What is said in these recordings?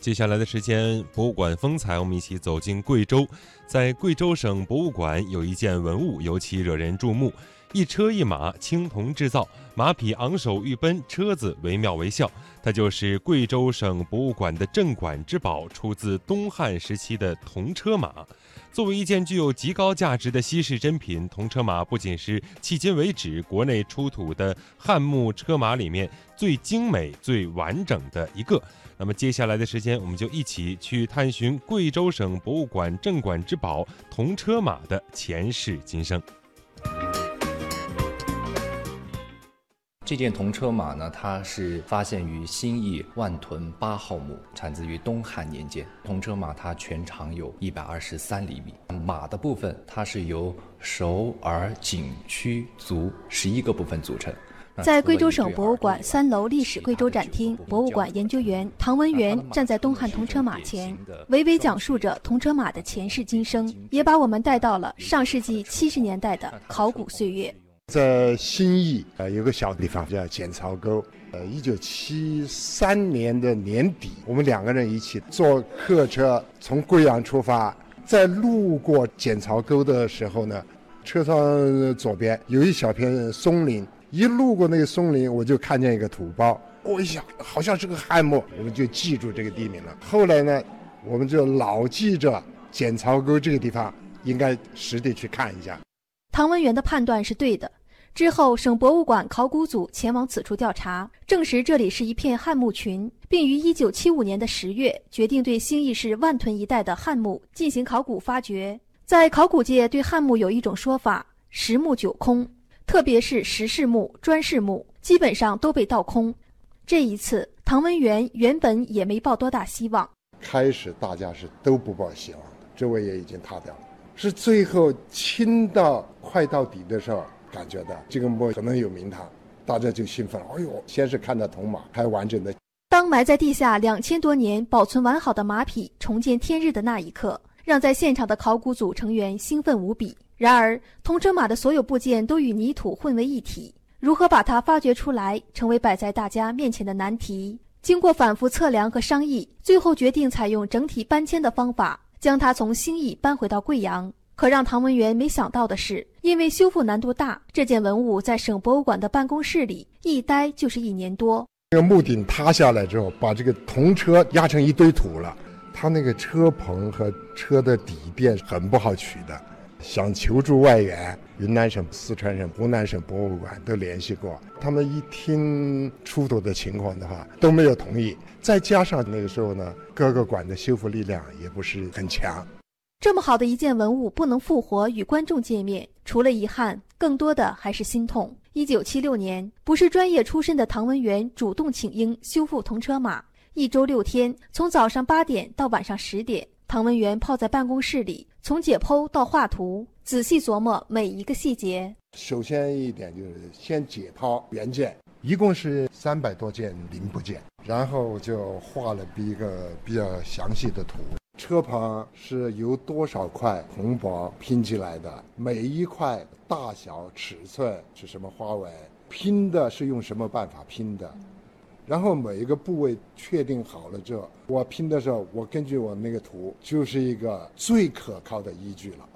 接下来的时间，博物馆风采，我们一起走进贵州。在贵州省博物馆，有一件文物尤其惹人注目：一车一马，青铜制造，马匹昂首欲奔，车子惟妙惟肖。它就是贵州省博物馆的镇馆之宝，出自东汉时期的铜车马。作为一件具有极高价值的稀世珍品，铜车马不仅是迄今为止国内出土的汉墓车马里面最精美、最完整的一个。那么接下来的时间，我们就一起去探寻贵州省博物馆镇馆之宝铜车马的前世今生。这件铜车马呢，它是发现于新义万屯八号墓，产自于东汉年间。铜车马它全长有一百二十三厘米，马的部分它是由手、耳、颈、躯、足十一个部分组成。在贵州省博物馆三楼历史贵州展厅，博物馆研究员唐文元站在东汉铜车马前，娓娓讲述着铜车马的前世今生，也把我们带到了上世纪七十年代的考古岁月。在新义呃有个小地方叫剪槽沟，呃，一九七三年的年底，我们两个人一起坐客车从贵阳出发，在路过剪槽沟的时候呢，车窗左边有一小片松林，一路过那个松林，我就看见一个土包，我一想好像是个汉墓，我们就记住这个地名了。后来呢，我们就老记着剪槽沟这个地方，应该实地去看一下。唐文元的判断是对的。之后，省博物馆考古组前往此处调查，证实这里是一片汉墓群，并于1975年的十月决定对兴义市万屯一带的汉墓进行考古发掘。在考古界，对汉墓有一种说法：十墓九空，特别是石室墓、砖室墓，基本上都被盗空。这一次，唐文元原本也没抱多大希望。开始大家是都不抱希望的，周围也已经塌掉了，是最后清到快到底的时候。感觉到这个墓可能有名堂，大家就兴奋了。哎呦，先是看到铜马，还完整的。当埋在地下两千多年、保存完好的马匹重见天日的那一刻，让在现场的考古组成员兴奋无比。然而，铜车马的所有部件都与泥土混为一体，如何把它发掘出来，成为摆在大家面前的难题。经过反复测量和商议，最后决定采用整体搬迁的方法，将它从兴义搬回到贵阳。可让唐文元没想到的是，因为修复难度大，这件文物在省博物馆的办公室里一待就是一年多。这个木顶塌下来之后，把这个铜车压成一堆土了。他那个车棚和车的底垫很不好取的，想求助外援，云南省、四川省、湖南省博物馆都联系过，他们一听出土的情况的话，都没有同意。再加上那个时候呢，各个馆的修复力量也不是很强。这么好的一件文物不能复活与观众见面，除了遗憾，更多的还是心痛。一九七六年，不是专业出身的唐文元主动请缨修复铜车马，一周六天，从早上八点到晚上十点，唐文元泡在办公室里，从解剖到画图，仔细琢磨每一个细节。首先一点就是先解剖原件，一共是三百多件零部件，然后就画了比一个比较详细的图。车棚是由多少块红薄拼起来的？每一块大小、尺寸是什么花纹？拼的是用什么办法拼的？然后每一个部位确定好了之后，我拼的时候，我根据我那个图，就是一个最可靠的依据了。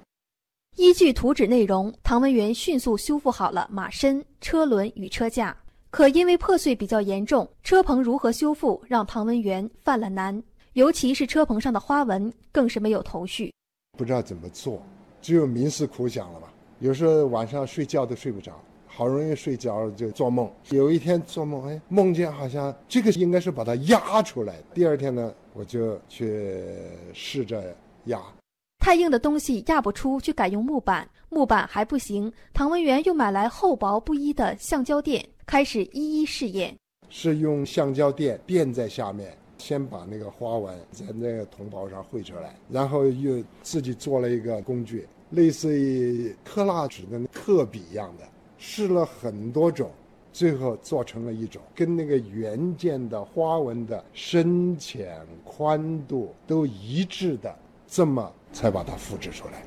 依据图纸内容，唐文元迅速修复好了马身、车轮与车架。可因为破碎比较严重，车棚如何修复，让唐文元犯了难。尤其是车棚上的花纹，更是没有头绪，不知道怎么做，只有冥思苦想了吧。有时候晚上睡觉都睡不着，好容易睡着就做梦。有一天做梦，哎，梦见好像这个应该是把它压出来。第二天呢，我就去试着压，太硬的东西压不出，就改用木板。木板还不行，唐文元又买来厚薄不一的橡胶垫，开始一一试验。是用橡胶垫垫在下面。先把那个花纹在那个铜包上绘出来，然后又自己做了一个工具，类似于刻蜡纸的刻笔一样的，试了很多种，最后做成了一种跟那个原件的花纹的深浅、宽度都一致的，这么才把它复制出来。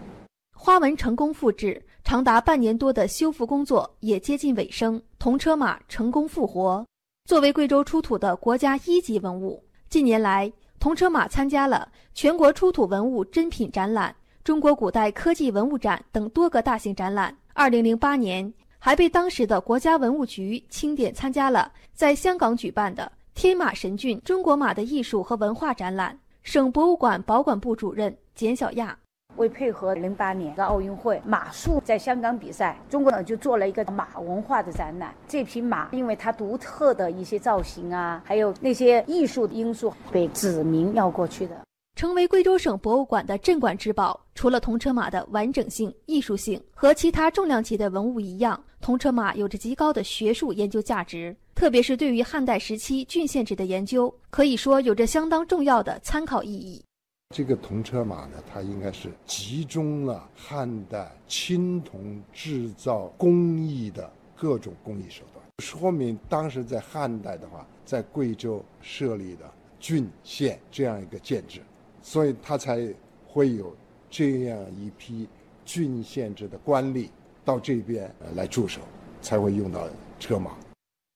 花纹成功复制，长达半年多的修复工作也接近尾声，铜车马成功复活。作为贵州出土的国家一级文物。近年来，铜车马参加了全国出土文物珍品展览、中国古代科技文物展等多个大型展览。二零零八年，还被当时的国家文物局钦点参加了在香港举办的“天马神骏：中国马的艺术和文化”展览。省博物馆保管部主任简小亚。为配合零八年的奥运会，马术在香港比赛，中国呢就做了一个马文化的展览。这匹马因为它独特的一些造型啊，还有那些艺术因素，被指明要过去的。成为贵州省博物馆的镇馆之宝，除了铜车马的完整性、艺术性，和其他重量级的文物一样，铜车马有着极高的学术研究价值，特别是对于汉代时期郡县制的研究，可以说有着相当重要的参考意义。这个铜车马呢，它应该是集中了汉代青铜制造工艺的各种工艺手段，说明当时在汉代的话，在贵州设立的郡县这样一个建制。所以他才会有这样一批郡县制的官吏到这边来驻守，才会用到车马。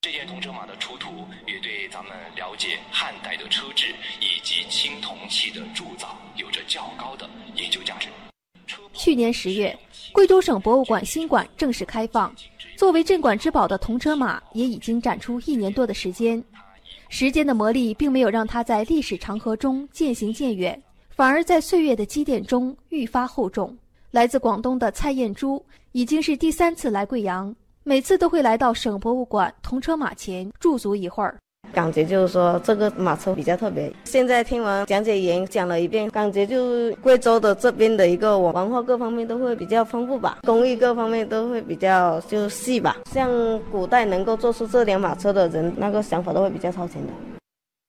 这件铜车马的出土，也对咱们了解汉代的车制以青铜器的铸造有着较高的研究价值。去年十月，贵州省博物馆新馆正式开放，作为镇馆之宝的铜车马也已经展出一年多的时间。时间的磨砺并没有让它在历史长河中渐行渐远，反而在岁月的积淀中愈发厚重。来自广东的蔡艳珠已经是第三次来贵阳，每次都会来到省博物馆铜车马前驻足一会儿。感觉就是说这个马车比较特别。现在听完讲解员讲了一遍，感觉就贵州的这边的一个文化各方面都会比较丰富吧，工艺各方面都会比较就细吧。像古代能够做出这辆马车的人，那个想法都会比较超前的。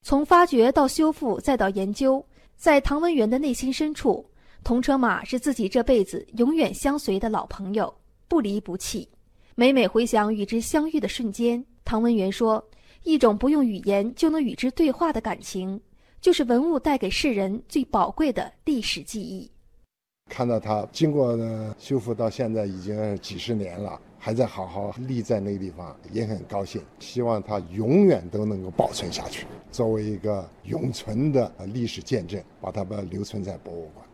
从发掘到修复再到研究，在唐文元的内心深处，铜车马是自己这辈子永远相随的老朋友，不离不弃。每每回想与之相遇的瞬间，唐文元说。一种不用语言就能与之对话的感情，就是文物带给世人最宝贵的历史记忆。看到它经过呢修复到现在已经几十年了，还在好好立在那个地方，也很高兴。希望它永远都能够保存下去，作为一个永存的历史见证，把它们留存在博物馆。